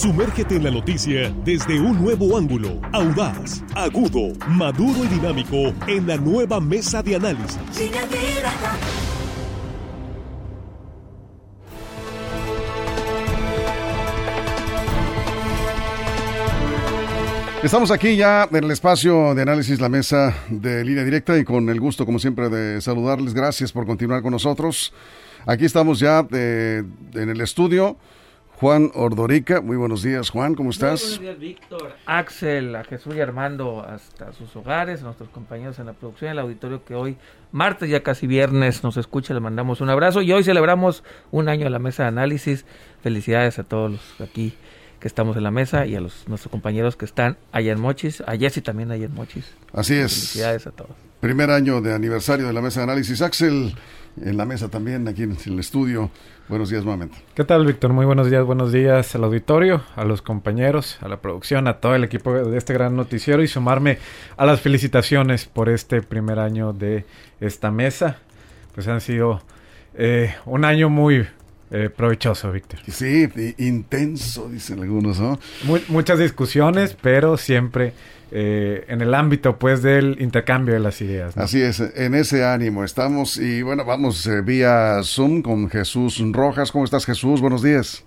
Sumérgete en la noticia desde un nuevo ángulo, audaz, agudo, maduro y dinámico en la nueva mesa de análisis. Estamos aquí ya en el espacio de análisis, la mesa de línea directa y con el gusto, como siempre, de saludarles. Gracias por continuar con nosotros. Aquí estamos ya eh, en el estudio. Juan Ordorica, muy buenos días Juan, ¿cómo estás? buenos días Víctor, Axel, a Jesús y Armando hasta sus hogares, a nuestros compañeros en la producción, el auditorio que hoy, martes ya casi viernes, nos escucha, le mandamos un abrazo y hoy celebramos un año a la mesa de análisis. Felicidades a todos los aquí que estamos en la mesa y a los nuestros compañeros que están allá en Mochis, a Jessy también allá en Mochis. Así es. Felicidades a todos. Primer año de aniversario de la mesa de análisis. Axel, en la mesa también, aquí en el estudio. Buenos días nuevamente. ¿Qué tal, Víctor? Muy buenos días, buenos días al auditorio, a los compañeros, a la producción, a todo el equipo de este gran noticiero y sumarme a las felicitaciones por este primer año de esta mesa. Pues han sido eh, un año muy, eh, provechoso, Víctor. Sí, intenso, dicen algunos, ¿no? muchas discusiones, pero siempre eh, en el ámbito, pues, del intercambio de las ideas. Así es, en ese ánimo estamos y bueno, vamos eh, vía Zoom con Jesús Rojas. ¿Cómo estás, Jesús? Buenos días.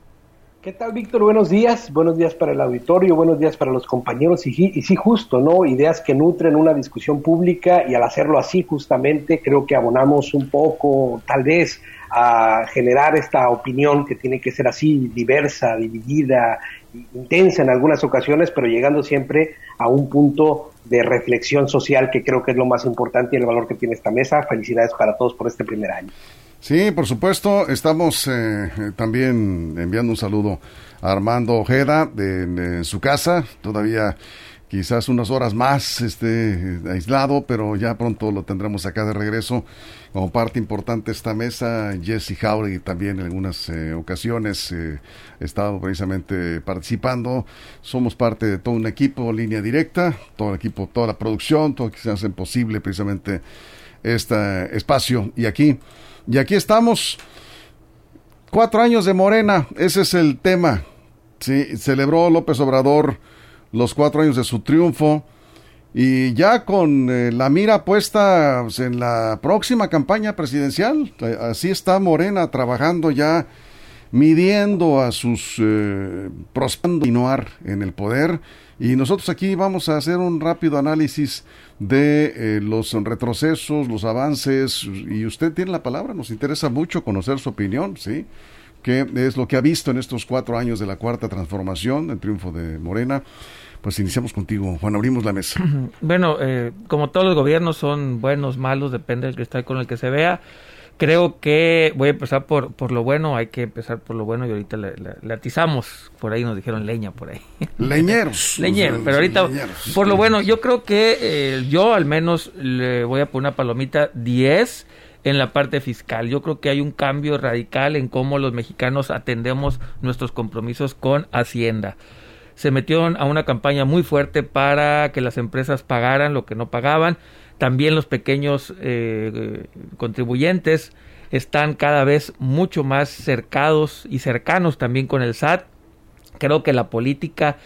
¿Qué tal, Víctor? Buenos días. Buenos días para el auditorio, buenos días para los compañeros. Y, y sí, justo, ¿no? Ideas que nutren una discusión pública y al hacerlo así, justamente, creo que abonamos un poco, tal vez, a generar esta opinión que tiene que ser así, diversa, dividida, intensa en algunas ocasiones, pero llegando siempre a un punto de reflexión social que creo que es lo más importante y el valor que tiene esta mesa. Felicidades para todos por este primer año. Sí, por supuesto, estamos eh, también enviando un saludo a Armando Ojeda de, su casa, todavía quizás unas horas más esté aislado, pero ya pronto lo tendremos acá de regreso como parte importante de esta mesa. Jesse Jauregui también en algunas eh, ocasiones eh, estado precisamente participando. Somos parte de todo un equipo, línea directa, todo el equipo, toda la producción, todo lo que se hace posible precisamente este espacio. Y aquí, y aquí estamos. Cuatro años de Morena, ese es el tema. Sí, celebró López Obrador los cuatro años de su triunfo y ya con eh, la mira puesta pues, en la próxima campaña presidencial. Así está Morena trabajando ya, midiendo a sus eh, continuar en el poder. Y nosotros aquí vamos a hacer un rápido análisis de eh, los retrocesos, los avances. Y usted tiene la palabra, nos interesa mucho conocer su opinión, ¿sí? ¿Qué es lo que ha visto en estos cuatro años de la cuarta transformación, el triunfo de Morena? pues iniciamos contigo. Juan, abrimos la mesa. Bueno, eh, como todos los gobiernos son buenos, malos, depende del que está con el que se vea. Creo que voy a empezar por, por lo bueno, hay que empezar por lo bueno y ahorita le, atizamos, por ahí nos dijeron leña, por ahí. Leñeros. Leñeros, pero ahorita por lo bueno, yo creo que eh, yo al menos le voy a poner una palomita 10 en la parte fiscal. Yo creo que hay un cambio radical en cómo los mexicanos atendemos nuestros compromisos con Hacienda se metió a una campaña muy fuerte para que las empresas pagaran lo que no pagaban. También los pequeños eh, contribuyentes están cada vez mucho más cercados y cercanos también con el SAT. Creo que la política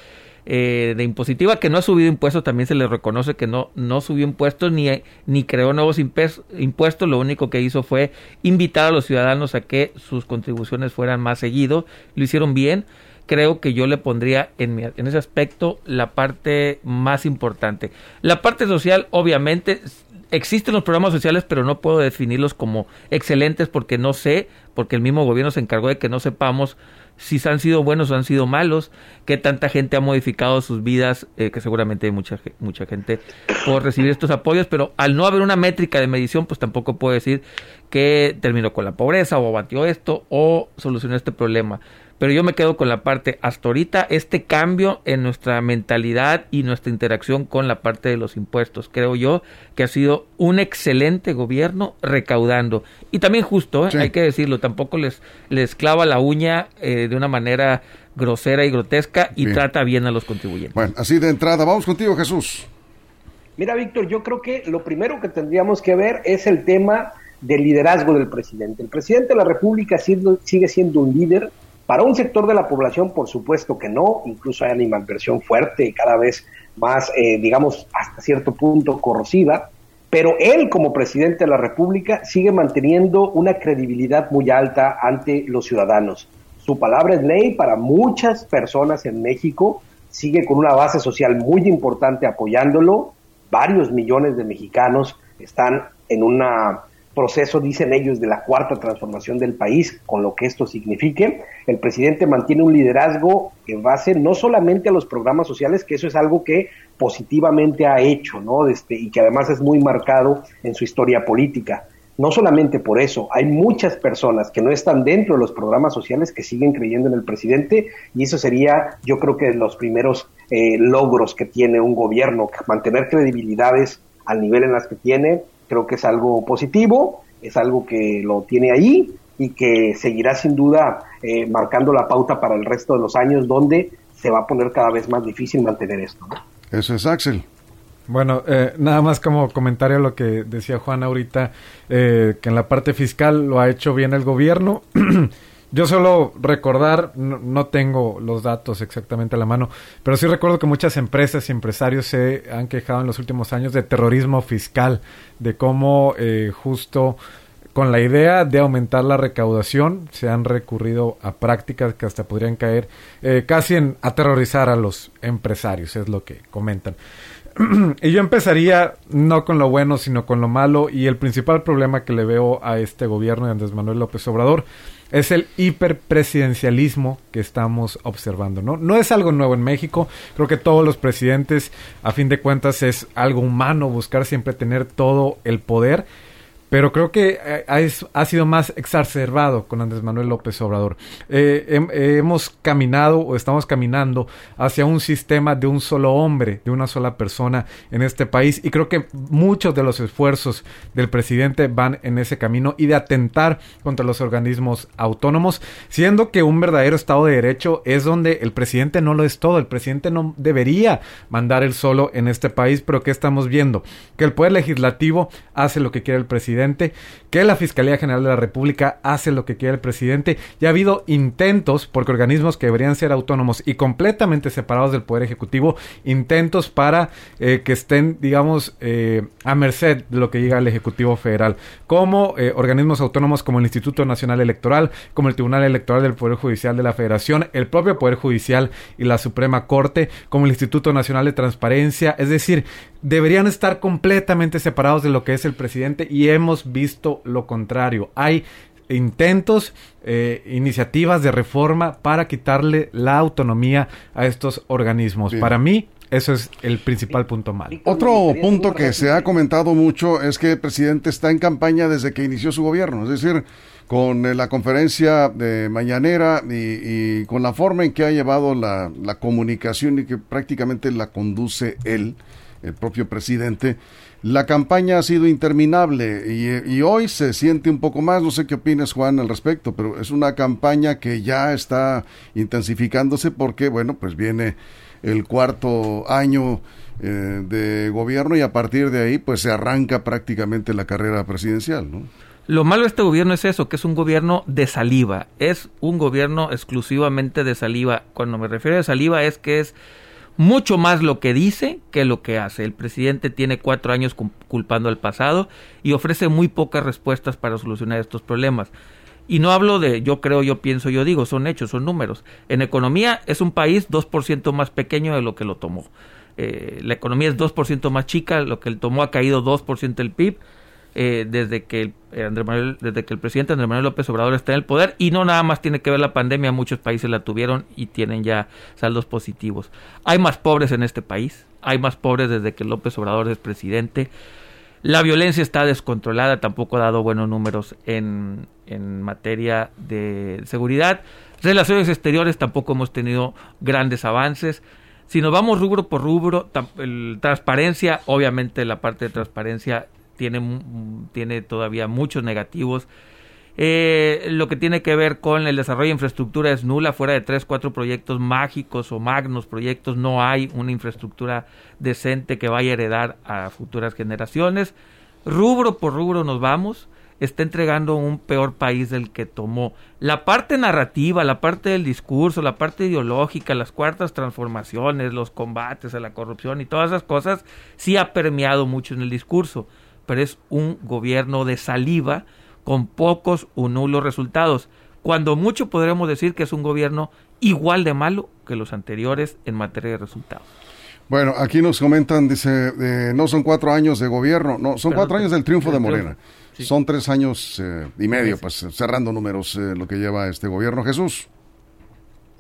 eh, de impositiva que no ha subido impuestos, también se le reconoce que no, no subió impuestos ni, ni creó nuevos impuestos, lo único que hizo fue invitar a los ciudadanos a que sus contribuciones fueran más seguido, lo hicieron bien, creo que yo le pondría en, en ese aspecto la parte más importante. La parte social, obviamente, existen los programas sociales, pero no puedo definirlos como excelentes porque no sé, porque el mismo gobierno se encargó de que no sepamos si han sido buenos o han sido malos, que tanta gente ha modificado sus vidas, eh, que seguramente hay mucha, mucha gente por recibir estos apoyos, pero al no haber una métrica de medición, pues tampoco puedo decir que terminó con la pobreza o abatió esto o solucionó este problema pero yo me quedo con la parte hasta ahorita, este cambio en nuestra mentalidad y nuestra interacción con la parte de los impuestos. Creo yo que ha sido un excelente gobierno recaudando. Y también justo, ¿eh? hay que decirlo, tampoco les, les clava la uña eh, de una manera grosera y grotesca y trata bien a los contribuyentes. Bueno, así de entrada, vamos contigo Jesús. Mira, Víctor, yo creo que lo primero que tendríamos que ver es el tema del liderazgo del presidente. El presidente de la República sigue siendo un líder Para un sector de la población, por supuesto que no, incluso hay animalversión fuerte y cada vez más, eh, digamos, hasta cierto punto corrosiva, pero él como presidente de la República sigue manteniendo una credibilidad muy alta ante los ciudadanos. Su palabra es ley para muchas personas en México, sigue con una base social muy importante apoyándolo, varios millones de mexicanos están en una proceso, dicen ellos, de la cuarta transformación del país, con lo que esto signifique. El presidente mantiene un liderazgo en base no solamente a los programas sociales, que eso es algo que positivamente ha hecho, ¿no? Este, y que además es muy marcado en su historia política. No solamente por eso, hay muchas personas que no están dentro de los programas sociales que siguen creyendo en el presidente y eso sería, yo creo que los primeros eh, logros que tiene un gobierno, mantener credibilidades al nivel en las que tiene, creo que es algo positivo, es algo que lo tiene ahí y que seguirá sin duda eh, marcando la pauta para el resto de los años donde se va a poner cada vez más difícil mantener esto. Eso es Axel. Bueno, eh, nada más como comentario a lo que decía Juan ahorita, eh, que en la parte fiscal lo ha hecho bien el gobierno. Yo solo recordar, no, tengo los datos exactamente a la mano, pero sí recuerdo que muchas empresas y empresarios se han quejado en los últimos años de terrorismo fiscal, de cómo eh, justo con la idea de aumentar la recaudación se han recurrido a prácticas que hasta podrían caer eh, casi en aterrorizar a los empresarios, es lo que comentan. y yo empezaría no con lo bueno, sino con lo malo. Y el principal problema que le veo a este gobierno de Andrés Manuel López Obrador es el hiperpresidencialismo que estamos observando, ¿no? No es algo nuevo en México, creo que todos los presidentes, a fin de cuentas, es algo humano buscar siempre tener todo el poder pero creo que eh, ha, sido más exacerbado con Andrés Manuel López Obrador. Eh, hemos caminado o estamos caminando hacia un sistema de un solo hombre, de una sola persona en este país y creo que muchos de los esfuerzos del presidente van en ese camino y de atentar contra los organismos autónomos, siendo que un verdadero Estado de Derecho es donde el presidente no lo es todo, el presidente no debería mandar el solo en este país, pero ¿qué estamos viendo? Que el Poder Legislativo hace lo que quiere el presidente que la Fiscalía General de la República hace lo que quiere el presidente. Ya ha habido intentos, porque organismos que deberían ser autónomos y completamente separados del Poder Ejecutivo, intentos para eh, que estén, digamos, eh, a merced de lo que diga el Ejecutivo Federal, como eh, organismos autónomos como el Instituto Nacional Electoral, como el Tribunal Electoral del Poder Judicial de la Federación, el propio Poder Judicial y la Suprema Corte, como el Instituto Nacional de Transparencia, es decir, deberían estar completamente separados de lo que es el presidente y hemos visto lo contrario. Hay intentos, eh, iniciativas de reforma para quitarle la autonomía a estos organismos. Para mí, eso es el principal punto mal. Otro punto que se ha comentado mucho es que el presidente está en campaña desde que inició su gobierno, es decir, con eh, la conferencia de mañanera y, con la forma en que ha llevado la, la comunicación y que prácticamente la conduce él el propio presidente, la campaña ha sido interminable y, hoy se siente un poco más, no sé qué opinas Juan al respecto, pero es una campaña que ya está intensificándose porque, bueno, pues viene el cuarto año eh, de gobierno y a partir de ahí pues se arranca prácticamente la carrera presidencial. Lo malo de este gobierno es eso, que es un gobierno de saliva, es un gobierno exclusivamente de saliva. Cuando me refiero a saliva es que es mucho más lo que dice que lo que hace. El presidente tiene cuatro años culpando al pasado y ofrece muy pocas respuestas para solucionar estos problemas. Y no hablo de yo creo, yo pienso, yo digo, son hechos, son números. En economía es un país 2% más pequeño de lo que lo tomó. Eh, la economía es 2% más chica, lo que él tomó ha caído 2% el PIB eh, desde que eh, Manuel, desde que el presidente Andrés Manuel López Obrador está en el poder y no nada más tiene que ver la pandemia, muchos países la tuvieron y tienen ya saldos positivos. Hay más pobres en este país, hay más pobres desde que López Obrador es presidente. La violencia está descontrolada, tampoco ha dado buenos números en, en materia de seguridad. Relaciones exteriores tampoco hemos tenido grandes avances. Si nos vamos rubro por rubro, transparencia, obviamente la parte de transparencia tiene, tiene todavía muchos negativos. Eh, lo que tiene que ver con el desarrollo de infraestructura es nula. Fuera de tres, cuatro proyectos mágicos o magnos proyectos, no hay una infraestructura decente que vaya a heredar a futuras generaciones. Rubro por rubro nos vamos. está entregando un peor país del que tomó. La parte narrativa, la parte del discurso, la parte ideológica, las cuartas transformaciones, los combates a la corrupción y todas esas cosas, sí ha permeado mucho en el discurso, pero es un gobierno de saliva con pocos o nulos resultados. Cuando mucho podremos decir que es un gobierno igual de malo que los anteriores en materia de resultados. Bueno, aquí nos comentan, dice, eh, no son cuatro años de gobierno, no, son cuatro años del triunfo de Morena. Son tres años eh, y medio, pues cerrando números eh, lo que lleva este gobierno. Jesús.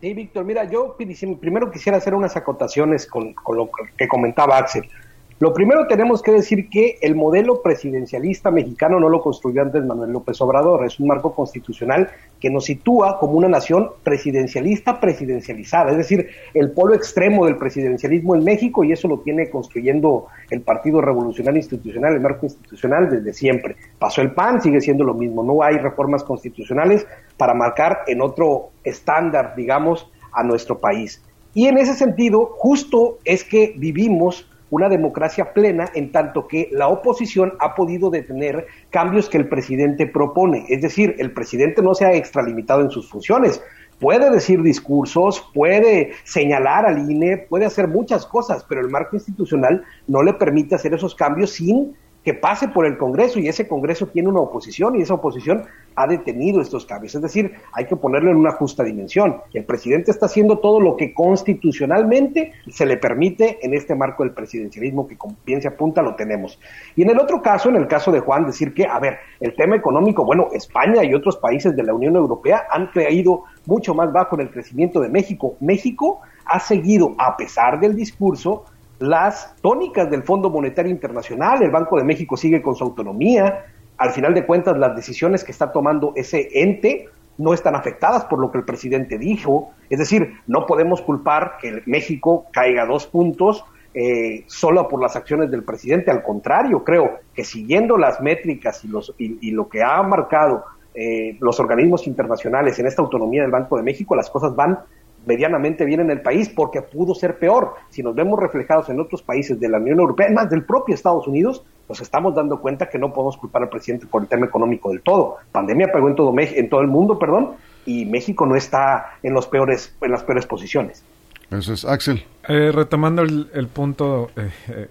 Sí, Víctor, mira, yo primero quisiera hacer unas acotaciones con, con lo que comentaba Axel. Lo primero tenemos que decir que el modelo presidencialista mexicano no lo construyó antes Manuel López Obrador, es un marco constitucional que nos sitúa como una nación presidencialista presidencializada, es decir, el polo extremo del presidencialismo en México y eso lo tiene construyendo el Partido Revolucionario Institucional, el marco institucional desde siempre. Pasó el PAN, sigue siendo lo mismo, no hay reformas constitucionales para marcar en otro estándar, digamos, a nuestro país. Y en ese sentido, justo es que vivimos una democracia plena en tanto que la oposición ha podido detener cambios que el presidente propone. Es decir, el presidente no se ha extralimitado en sus funciones. Puede decir discursos, puede señalar al INE, puede hacer muchas cosas, pero el marco institucional no le permite hacer esos cambios sin que pase por el Congreso y ese Congreso tiene una oposición y esa oposición ha detenido estos cambios. Es decir, hay que ponerlo en una justa dimensión. El presidente está haciendo todo lo que constitucionalmente se le permite en este marco del presidencialismo que, como bien se apunta, lo tenemos. Y en el otro caso, en el caso de Juan, decir que, a ver, el tema económico, bueno, España y otros países de la Unión Europea han creído mucho más bajo en el crecimiento de México. México ha seguido, a pesar del discurso, las tónicas del Fondo Monetario Internacional, el Banco de México sigue con su autonomía, al final de cuentas las decisiones que está tomando ese ente no están afectadas por lo que el presidente dijo, es decir, no podemos culpar que México caiga dos puntos eh, solo por las acciones del presidente, al contrario, creo que siguiendo las métricas y, los, y, lo que ha marcado eh, los organismos internacionales en esta autonomía del Banco de México, las cosas van medianamente bien en el país porque pudo ser peor. Si nos vemos reflejados en otros países de la Unión Europea, más del propio Estados Unidos, nos estamos dando cuenta que no podemos culpar al presidente por el tema económico del todo. Pandemia pegó en todo, en todo el mundo, perdón, y México no está en, los peores, en las peores posiciones. Eso es, Axel. Eh, retomando el, punto, eh, eh,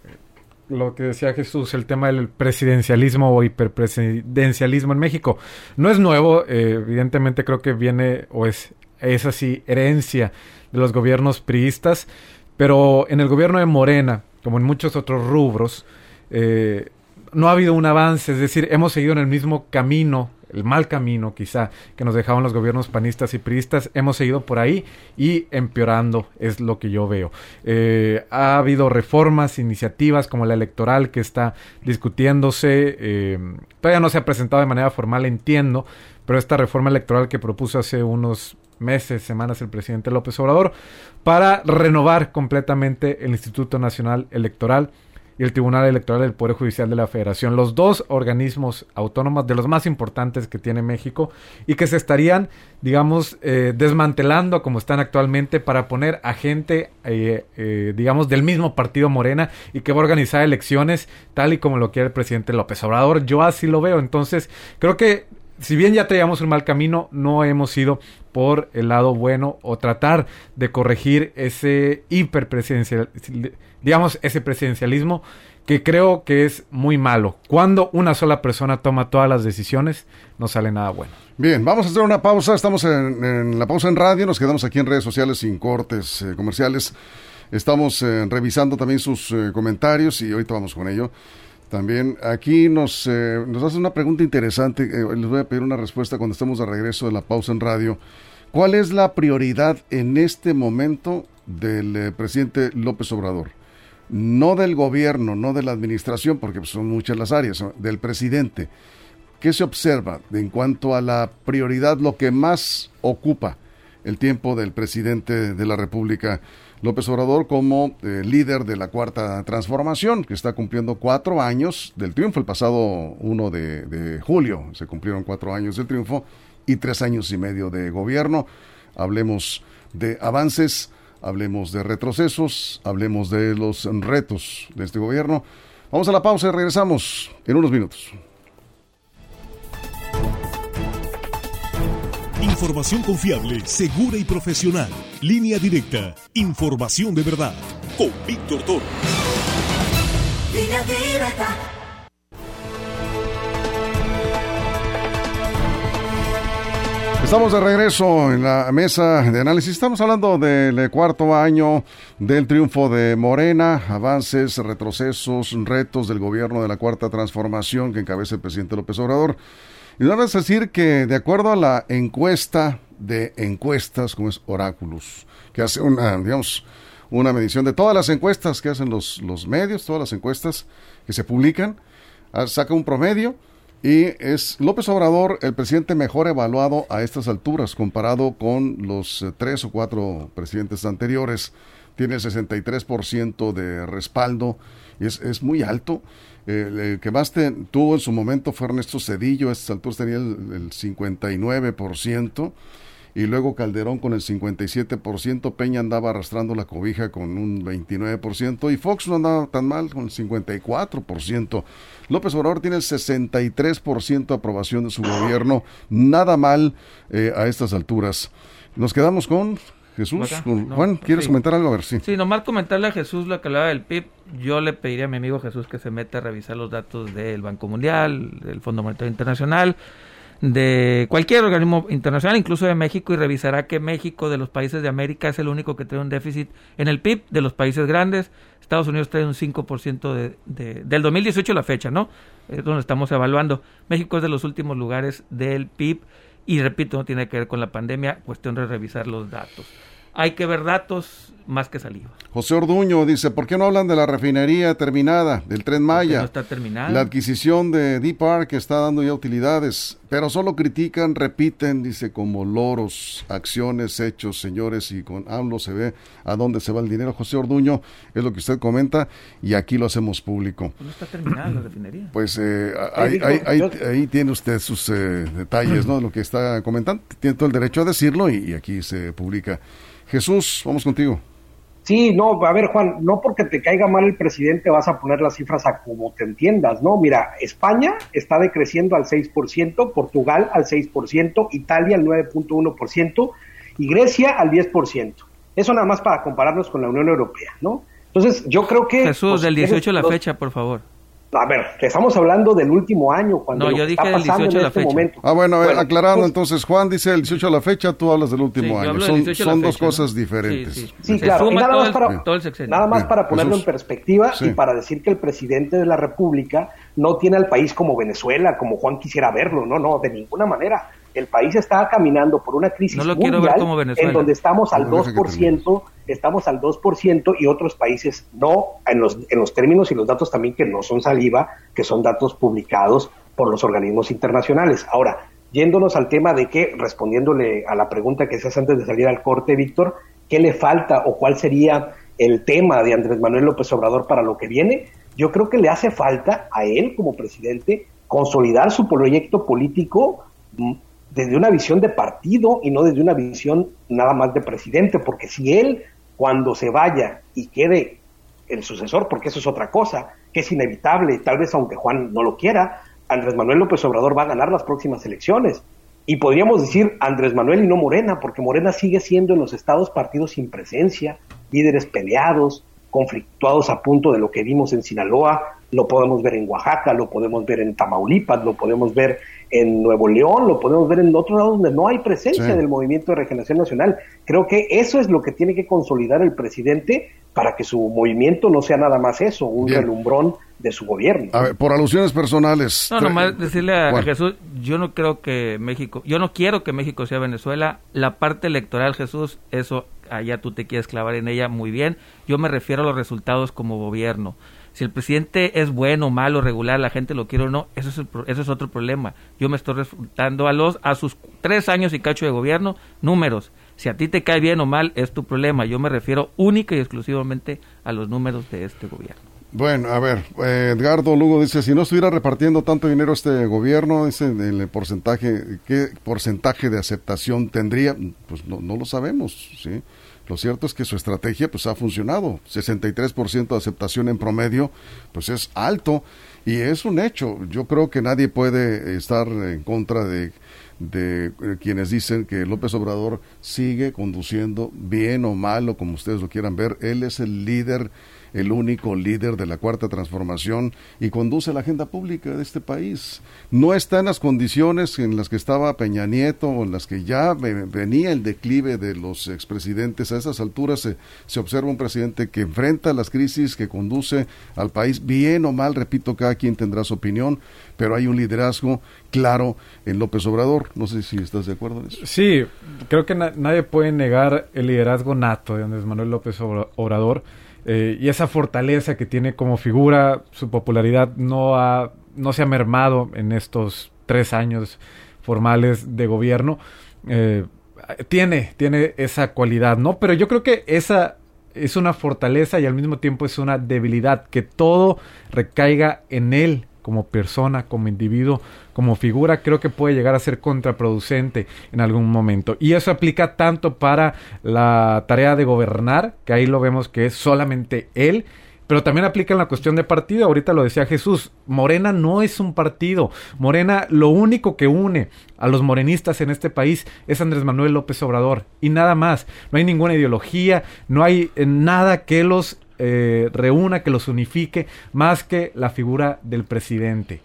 lo que decía Jesús, el tema del presidencialismo o hiperpresidencialismo en México. No es nuevo, evidentemente creo que viene o es es así herencia de los gobiernos priistas, pero en el gobierno de Morena, como en muchos otros rubros, eh, no ha habido un avance, es decir, hemos seguido en el mismo camino, el mal camino quizá que nos dejaban los gobiernos panistas y priistas, hemos seguido por ahí y empeorando es lo que yo veo. Eh, ha habido reformas, iniciativas como la electoral que está discutiéndose, eh, todavía no se ha presentado de manera formal, entiendo, pero esta reforma electoral que propuso hace unos meses, semanas el presidente López Obrador, para renovar completamente el Instituto Nacional Electoral y el Tribunal Electoral del Poder Judicial de la Federación, los dos organismos autónomos de los más importantes que tiene México y que se estarían, digamos, eh, desmantelando como están actualmente para poner a gente, eh, eh, digamos, del mismo partido Morena y que va a organizar elecciones tal y como lo quiere el presidente López Obrador. Yo así lo veo. Entonces, creo que si bien ya traíamos un mal camino, no hemos ido por el lado bueno o tratar de corregir ese hiperpresidencial, digamos, ese presidencialismo que creo que es muy malo. Cuando una sola persona toma todas las decisiones, no sale nada bueno. Bien, vamos a hacer una pausa. Estamos en, la pausa en radio, nos quedamos aquí en redes sociales sin cortes eh, comerciales. Estamos eh, revisando también sus eh, comentarios y ahorita vamos con ello. También aquí nos, eh, nos hace una pregunta interesante, eh, les voy a pedir una respuesta cuando estemos de regreso de la pausa en radio. ¿Cuál es la prioridad en este momento del eh, presidente López Obrador? No del gobierno, no de la administración, porque son muchas las áreas, del presidente. ¿Qué se observa en cuanto a la prioridad, lo que más ocupa el tiempo del presidente de la República? López Obrador como eh, líder de la cuarta transformación, que está cumpliendo cuatro años del triunfo. El pasado 1 de, julio se cumplieron cuatro años del triunfo y tres años y medio de gobierno. Hablemos de avances, hablemos de retrocesos, hablemos de los retos de este gobierno. Vamos a la pausa y regresamos en unos minutos. Información confiable, segura y profesional. Línea directa. Información de verdad. Con Víctor Toro. Estamos de regreso en la mesa de análisis. Estamos hablando del cuarto año del triunfo de Morena, avances, retrocesos, retos del gobierno de la cuarta transformación que encabeza el presidente López Obrador. Y a decir que de acuerdo a la encuesta de encuestas, como es Oráculos, que hace una, digamos, una medición de todas las encuestas que hacen los, los medios, todas las encuestas que se publican, ah, saca un promedio y es López Obrador el presidente mejor evaluado a estas alturas comparado con los eh, tres o cuatro presidentes anteriores. Tiene 63% de respaldo es, es muy alto. El que más tuvo en su momento fue Ernesto Cedillo, a estas alturas tenía el, el 59% y luego Calderón con el 57%, Peña andaba arrastrando la cobija con un 29% y Fox no andaba tan mal con el 54%. López Obrador tiene el 63% de aprobación de su gobierno, nada mal eh, a estas alturas. Nos quedamos con Jesús. Juan, ¿quieres comentar algo? A ver, sí. Sí, nomás comentarle a Jesús lo que hablaba del PIB. Yo le pediría a mi amigo Jesús que se meta a revisar los datos del Banco Mundial, del Fondo Monetario Internacional de cualquier organismo internacional, incluso de México, y revisará que México, de los países de América, es el único que tiene un déficit en el PIB de los países grandes. Estados Unidos trae un 5% de, de, del 2018 la fecha, ¿no? Es donde estamos evaluando. México es de los últimos lugares del PIB y repito, no tiene que ver con la pandemia, cuestión de revisar los datos. Hay que ver datos más que saliva. José Orduño dice, ¿por qué no hablan de la refinería terminada, del tren Maya? No está terminada. La adquisición de Deep Park está dando ya utilidades, pero solo critican, repiten, dice, como loros, acciones, hechos, señores, y con AMLO se ve a dónde se va el dinero. José Orduño, es lo que usted comenta, y aquí lo hacemos público. Pues no está terminada la refinería. Pues eh, ahí, tiene usted sus eh, detalles, ¿no? De lo que está comentando. Tiene todo el derecho a decirlo y aquí se publica. Jesús, vamos contigo. Sí, no, a ver Juan, no porque te caiga mal el presidente vas a poner las cifras a como te entiendas, ¿no? Mira, España está decreciendo al 6%, Portugal al 6%, Italia al 9.1% y Grecia al 10%. Eso nada más para compararnos con la Unión Europea, ¿no? Entonces, yo creo que... Jesús, pues, del 18 la fecha, por favor. A ver, estamos hablando del último año, cuando no, yo dije está pasando 18 en este momento. Ah, bueno, aclarando, pues, entonces, Juan dice el 18 a la fecha, tú hablas del último año. Son, son dos cosas diferentes. Sí, claro, y nada, más para, nada más para ponerlo en perspectiva y para decir que el presidente de la República no tiene al país como Venezuela, como Juan quisiera verlo, no, no, de ninguna manera. El país está caminando por una crisis no lo mundial ver como en donde estamos al 2% estamos al 2% y otros países no, en los, en los términos y los datos también que no son saliva, que son datos publicados por los organismos internacionales. Ahora, yéndonos al tema de que, respondiéndole a la pregunta que se hace antes de salir al corte, Víctor, ¿qué le falta o cuál sería el tema de Andrés Manuel López Obrador para lo que viene? Yo creo que le hace falta a él como presidente consolidar su proyecto político mm, desde una visión de partido y no desde una visión nada más de presidente, porque si él cuando se vaya y quede el sucesor, porque eso es otra cosa, que es inevitable, tal vez aunque Juan no lo quiera, Andrés Manuel López Obrador va a ganar las próximas elecciones. Y podríamos decir Andrés Manuel y no Morena, porque Morena sigue siendo en los estados partidos sin presencia, líderes peleados, conflictuados a punto de lo que vimos en Sinaloa, lo podemos ver en Oaxaca, lo podemos ver en Tamaulipas, lo podemos ver en Nuevo León, lo podemos ver en otros lados donde no hay presencia del movimiento de regeneración nacional. Creo que eso es lo que tiene que consolidar el presidente para que su movimiento no sea nada más eso, un relumbrón de su gobierno. A ver, por alusiones personales. No, nomás decirle a, Jesús, yo no creo que México, yo no quiero que México sea Venezuela. La parte electoral, Jesús, eso allá tú te quieres clavar en ella muy bien. Yo me refiero a los resultados como gobierno. Si el presidente es bueno, malo, regular, la gente lo quiere o no, eso es, eso es otro problema. Yo me estoy resultando a los a sus tres años y cacho de gobierno, números. Si a ti te cae bien o mal, es tu problema. Yo me refiero única y exclusivamente a los números de este gobierno. Bueno, a ver, Edgardo Lugo dice, si no estuviera repartiendo tanto dinero este gobierno, dice, el porcentaje, ¿qué porcentaje de aceptación tendría? Pues no, no lo sabemos, ¿sí? Lo cierto es que su estrategia pues ha funcionado. 63% de aceptación en promedio, pues es alto. Y es un hecho. Yo creo que nadie puede estar en contra de, de eh, quienes dicen que López Obrador sigue conduciendo bien o mal o como ustedes lo quieran ver. Él es el líder el único líder de la cuarta transformación y conduce la agenda pública de este país. No está en las condiciones en las que estaba Peña Nieto o en las que ya venía el declive de los expresidentes. A esas alturas se, se observa un presidente que enfrenta las crisis, que conduce al país bien o mal, repito, cada quien tendrá su opinión, pero hay un liderazgo claro en López Obrador. No sé si estás de acuerdo en eso. Sí, creo que nadie puede negar el liderazgo nato de Andrés Manuel López Obrador eh, y esa fortaleza que tiene como figura, su popularidad no, ha, no se ha mermado en estos tres años formales de gobierno. Eh, tiene, tiene esa cualidad, ¿no? Pero yo creo que esa es una fortaleza y al mismo tiempo es una debilidad, que todo recaiga en él como persona, como individuo, como figura, creo que puede llegar a ser contraproducente en algún momento. Y eso aplica tanto para la tarea de gobernar, que ahí lo vemos que es solamente él, pero también aplica en la cuestión de partido. Ahorita lo decía Jesús, Morena no es un partido. Morena lo único que une a los morenistas en este país es Andrés Manuel López Obrador y nada más. No hay ninguna ideología, no hay nada que los eh, reúna, que los unifique, más que la figura del presidente.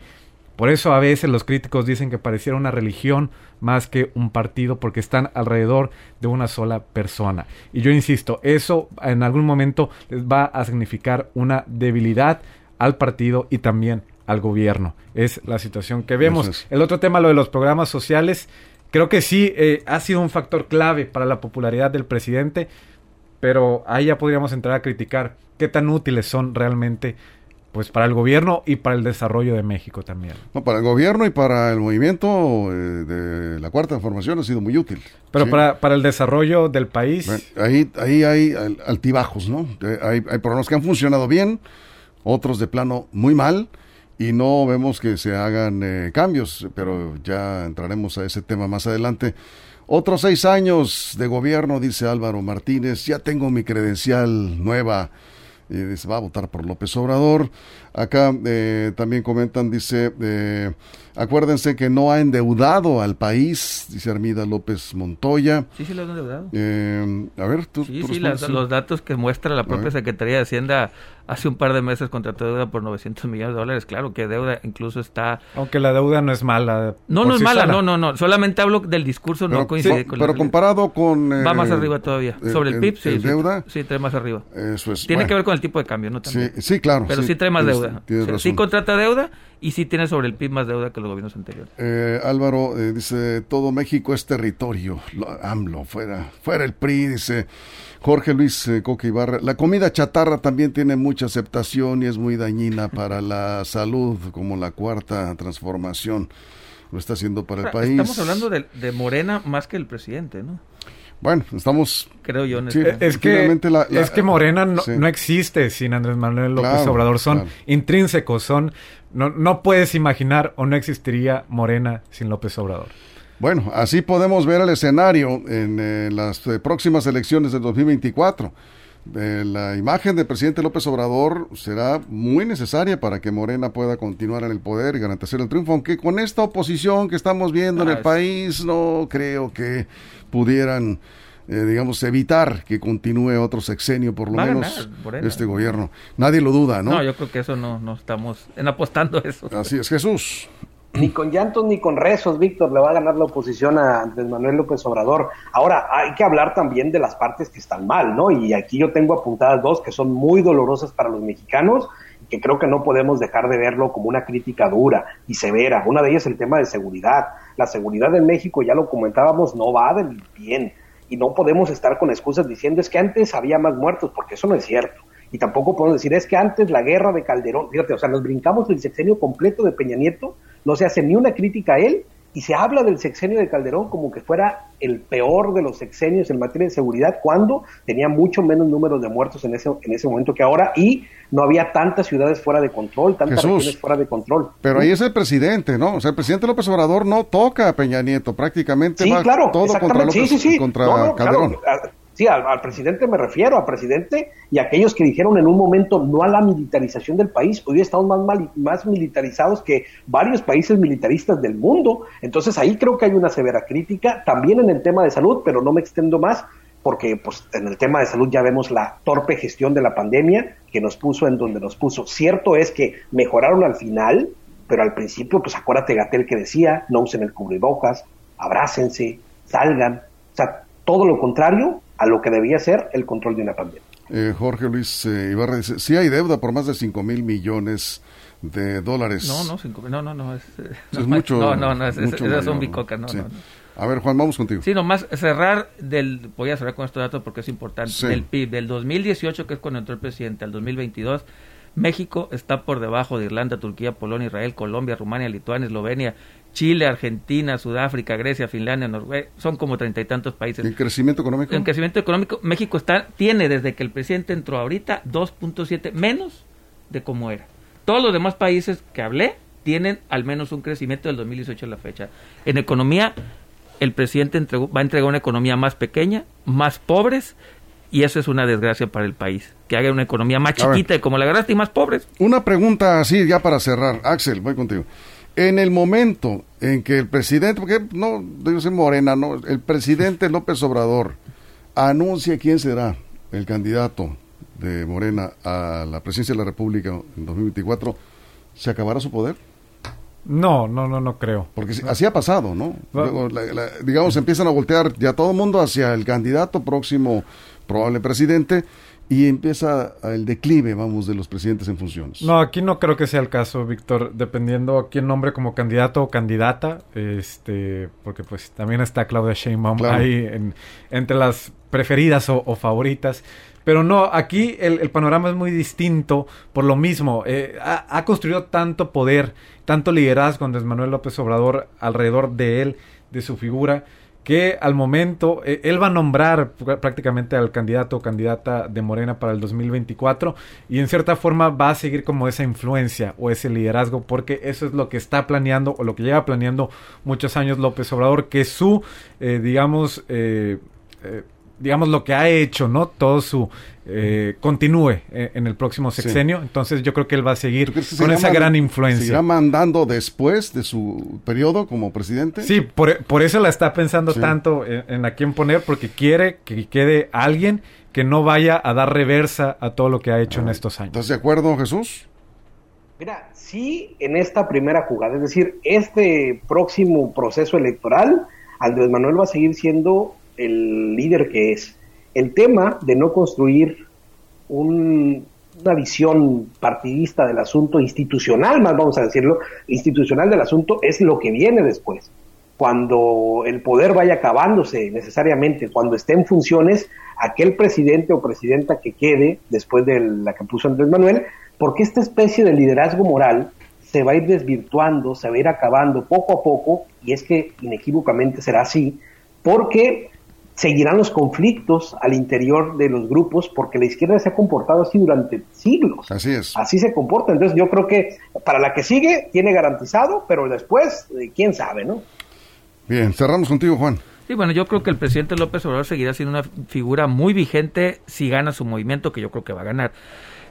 Por eso a veces los críticos dicen que pareciera una religión más que un partido porque están alrededor de una sola persona. Y yo insisto, eso en algún momento les va a significar una debilidad al partido y también al gobierno. Es la situación que vemos. El otro tema, lo de los programas sociales, creo que sí eh, ha sido un factor clave para la popularidad del presidente pero ahí ya podríamos entrar a criticar qué tan útiles son realmente pues para el gobierno y para el desarrollo de México también. No, para el gobierno y para el movimiento eh, de la cuarta transformación ha sido muy útil. Pero para, para el desarrollo del país... ahí, ahí hay altibajos, ¿no? Eh, hay, hay programas que han funcionado bien, otros de plano muy mal, y no vemos que se hagan eh, cambios, pero ya entraremos a ese tema más adelante. Otros seis años de gobierno, dice Álvaro Martínez, ya tengo mi credencial nueva. Y dice, va a votar por López Obrador. Acá eh, también comentan, dice, eh, acuérdense que no ha endeudado al país, dice Armida López Montoya. Sí, sí lo ha endeudado. Eh, a ver, tú. Sí, sí, los datos que muestra la propia Secretaría de Hacienda hace un par de meses contrató deuda por 900 millones de dólares. Claro que deuda incluso está... Aunque la deuda no es mala. No, no es mala, no, no, no. Solamente hablo del discurso, no coincide con Pero comparado con... Va más arriba todavía. Sobre el PIB, sí. deuda? Sí, trae más arriba. Eso es. Tiene que ver con el tipo de cambio, ¿no? Sí, sí, claro. Pero sí, trae más deuda sí contrata deuda y sí tiene sobre el PIB más deuda que los gobiernos anteriores. Eh, Álvaro eh, dice, todo México es territorio. AMLO, fuera, fuera el PRI, dice Jorge Luis eh, Coque Ibarra. La comida chatarra también tiene mucha aceptación y es muy dañina para la salud, como la cuarta transformación lo está haciendo para el país. Estamos hablando de, de Morena más que el presidente, ¿no? Bueno, estamos... Creo yo. En es, que, es que Morena no, existe sin Andrés Manuel López Obrador. Son intrínsecos, son... No, no puedes imaginar o no existiría Morena sin López Obrador. Bueno, así podemos ver el escenario en eh, las eh, próximas elecciones del 2024. Eh, la imagen del presidente López Obrador será muy necesaria para que Morena pueda continuar en el poder y garantizar el triunfo, aunque con esta oposición que estamos viendo en el país no creo que pudieran eh, digamos, evitar que continúe otro sexenio, por lo menos, este gobierno. Nadie lo duda, ¿no? No, yo creo que eso no, no estamos en apostando eso. Así es, Jesús. Ni con llantos ni con rezos, Víctor, le va a ganar la oposición a Andrés Manuel López Obrador. Ahora, hay que hablar también de las partes que están mal, ¿no? Y aquí yo tengo apuntadas dos que son muy dolorosas para los mexicanos y que creo que no podemos dejar de verlo como una crítica dura y severa. Una de ellas es el tema de seguridad la seguridad en México, ya lo comentábamos, no va del bien. Y no podemos estar con excusas diciendo es que antes había más muertos, porque eso no es cierto. Y tampoco podemos decir es que antes la guerra de Calderón, fíjate, o sea, nos brincamos el sexenio completo de Peña Nieto, no se hace ni una crítica a él y se habla del sexenio de Calderón como que fuera el peor de los sexenios en materia de seguridad cuando tenía mucho menos números de muertos en ese, en ese momento que ahora y no había tantas ciudades fuera de control, tantas regiones fuera de control. Pero ahí es el presidente, ¿no? O sea, el presidente López Obrador no toca a Peña Nieto, prácticamente sí, va claro, todo contra, López, contra Calderón. Ah, Sí, al, presidente me refiero, al presidente y a aquellos que dijeron en un momento no a la militarización del país. Hoy estamos más, más militarizados que varios países militaristas del mundo. Entonces ahí creo que hay una severa crítica, también en el tema de salud, pero no me extendo más porque pues, en el tema de salud ya vemos la torpe gestión de la pandemia que nos puso en donde nos puso. Cierto es que mejoraron al final, pero al principio, pues acuérdate Gatel que decía, no usen el cubrebocas, abrácense, salgan. O sea, todo lo contrario a lo que debía ser el control de una pandemia. Eh, Jorge Luis eh, Ibarra dice, sí hay deuda por más de 5 mil millones de dólares. No, no, cinco, no, no, no, es, es mucho. No, no, no, es, esas son bicoca, no, no, A ver, Juan, vamos contigo. Sí, nomás cerrar del, voy a cerrar con estos datos porque es importante, del PIB, del 2018, que es cuando entró el presidente, al 2022, México está por debajo de Irlanda, Turquía, Polonia, Israel, Colombia, Rumania, Lituania, Eslovenia, Chile, Argentina, Sudáfrica, Grecia, Finlandia, Noruega, son como treinta y tantos países. ¿En crecimiento económico? En crecimiento económico, México está, tiene desde que el presidente entró ahorita 2.7 menos de como era. Todos los demás países que hablé tienen al menos un crecimiento del 2018 a la fecha. En economía, el presidente va a entregar una economía más pequeña, más pobres, y eso es una desgracia para el país. Que haga una economía más chiquita y como la agarraste y más pobres. Una pregunta así ya para cerrar. Axel, voy contigo. En el momento en que el presidente, porque no, yo soy Morena, no, el presidente López Obrador anuncia quién será el candidato de Morena a la presidencia de la República en 2024, ¿se acabará su poder? No, no, no, no creo. Porque así ha pasado, ¿no? Luego, digamos, empiezan a voltear ya todo el mundo hacia el candidato próximo, probable presidente, y empieza el declive, vamos, de los presidentes en funciones. No, aquí no creo que sea el caso, Víctor, dependiendo a quién nombre como candidato o candidata, este, porque pues también está Claudia Sheinbaum ahí en, entre las preferidas o, favoritas. Pero no, aquí el, panorama es muy distinto por lo mismo. Eh, ha, ha, construido tanto poder, tanto liderazgo Andrés Manuel López Obrador alrededor de él, de su figura, que al momento eh, él va a nombrar prácticamente al candidato o candidata de Morena para el 2024 y en cierta forma va a seguir como esa influencia o ese liderazgo porque eso es lo que está planeando o lo que lleva planeando muchos años López Obrador que su eh, digamos eh, digamos, lo que ha hecho, ¿no? Todo su... Eh, continúe eh, en el próximo sexenio. Entonces yo creo que él va a seguir con esa gran influencia. ¿Seguirá mandando después de su periodo como presidente? Sí, por, eso la está pensando tanto en, a quién poner, porque quiere que quede alguien que no vaya a dar reversa a todo lo que ha hecho en estos años. ¿Estás de acuerdo, Jesús? Mira, sí, en esta primera jugada, es decir, este próximo proceso electoral, Andrés Manuel va a seguir siendo el líder que es. El tema de no construir una visión partidista del asunto, institucional más vamos a decirlo, institucional del asunto, es lo que viene después. Cuando el poder vaya acabándose necesariamente, cuando esté en funciones, aquel presidente o presidenta que quede después de la que puso Andrés Manuel, porque esta especie de liderazgo moral se va a ir desvirtuando, se va a ir acabando poco a poco, y es que inequívocamente será así, porque seguirán los conflictos al interior de los grupos porque la izquierda se ha comportado así durante siglos. Así es. Así se comporta. Entonces yo creo que para la que sigue tiene garantizado, pero después, eh, quién sabe, ¿no? Bien, cerramos contigo, Juan. Sí, bueno, yo creo que el presidente López Obrador seguirá siendo una figura muy vigente si gana su movimiento, que yo creo que va a ganar.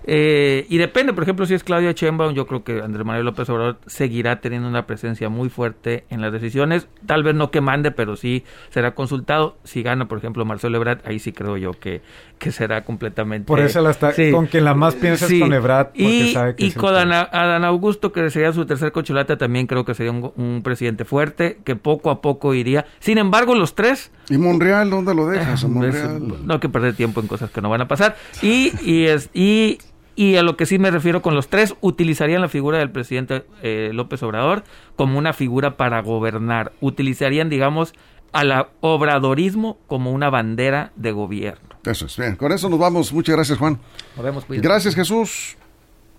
Eh, y depende, por ejemplo, si es Claudia Sheinbaum, yo creo que Andrés Manuel López Obrador seguirá teniendo una presencia muy fuerte en las decisiones. Tal vez no que mande, pero sí será consultado. Si gana, por ejemplo, Marcelo Ebrard, ahí sí creo yo que, que será completamente... Por eso la está, con quien la más piensa es con Ebrard. Y, y con Adán Augusto, que sería su tercer cocholata, también creo que sería un, presidente fuerte, que poco a poco iría. Sin embargo, los tres... ¿Y Monreal dónde lo dejas? Ah, no hay que perder tiempo en cosas que no van a pasar. Y, y, es, y y a lo que sí me refiero con los tres, utilizarían la figura del presidente eh, López Obrador como una figura para gobernar. Utilizarían, digamos, al obradorismo como una bandera de gobierno. Eso es, bien. Con eso nos vamos. Muchas gracias, Juan. Nos vemos. Gracias, Jesús.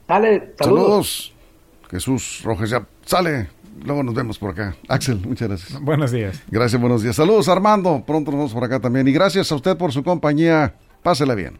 Sale, saludos. Jesús Rojas ya sale. Luego nos vemos por acá. Axel, muchas gracias. Buenos días. Gracias, buenos días. Saludos, Armando. Pronto nos vemos por acá también. Y gracias a usted por su compañía. Pásela bien.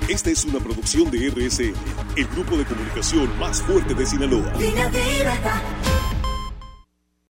Esta es una producción de RSN, el grupo de comunicación más fuerte de Sinaloa.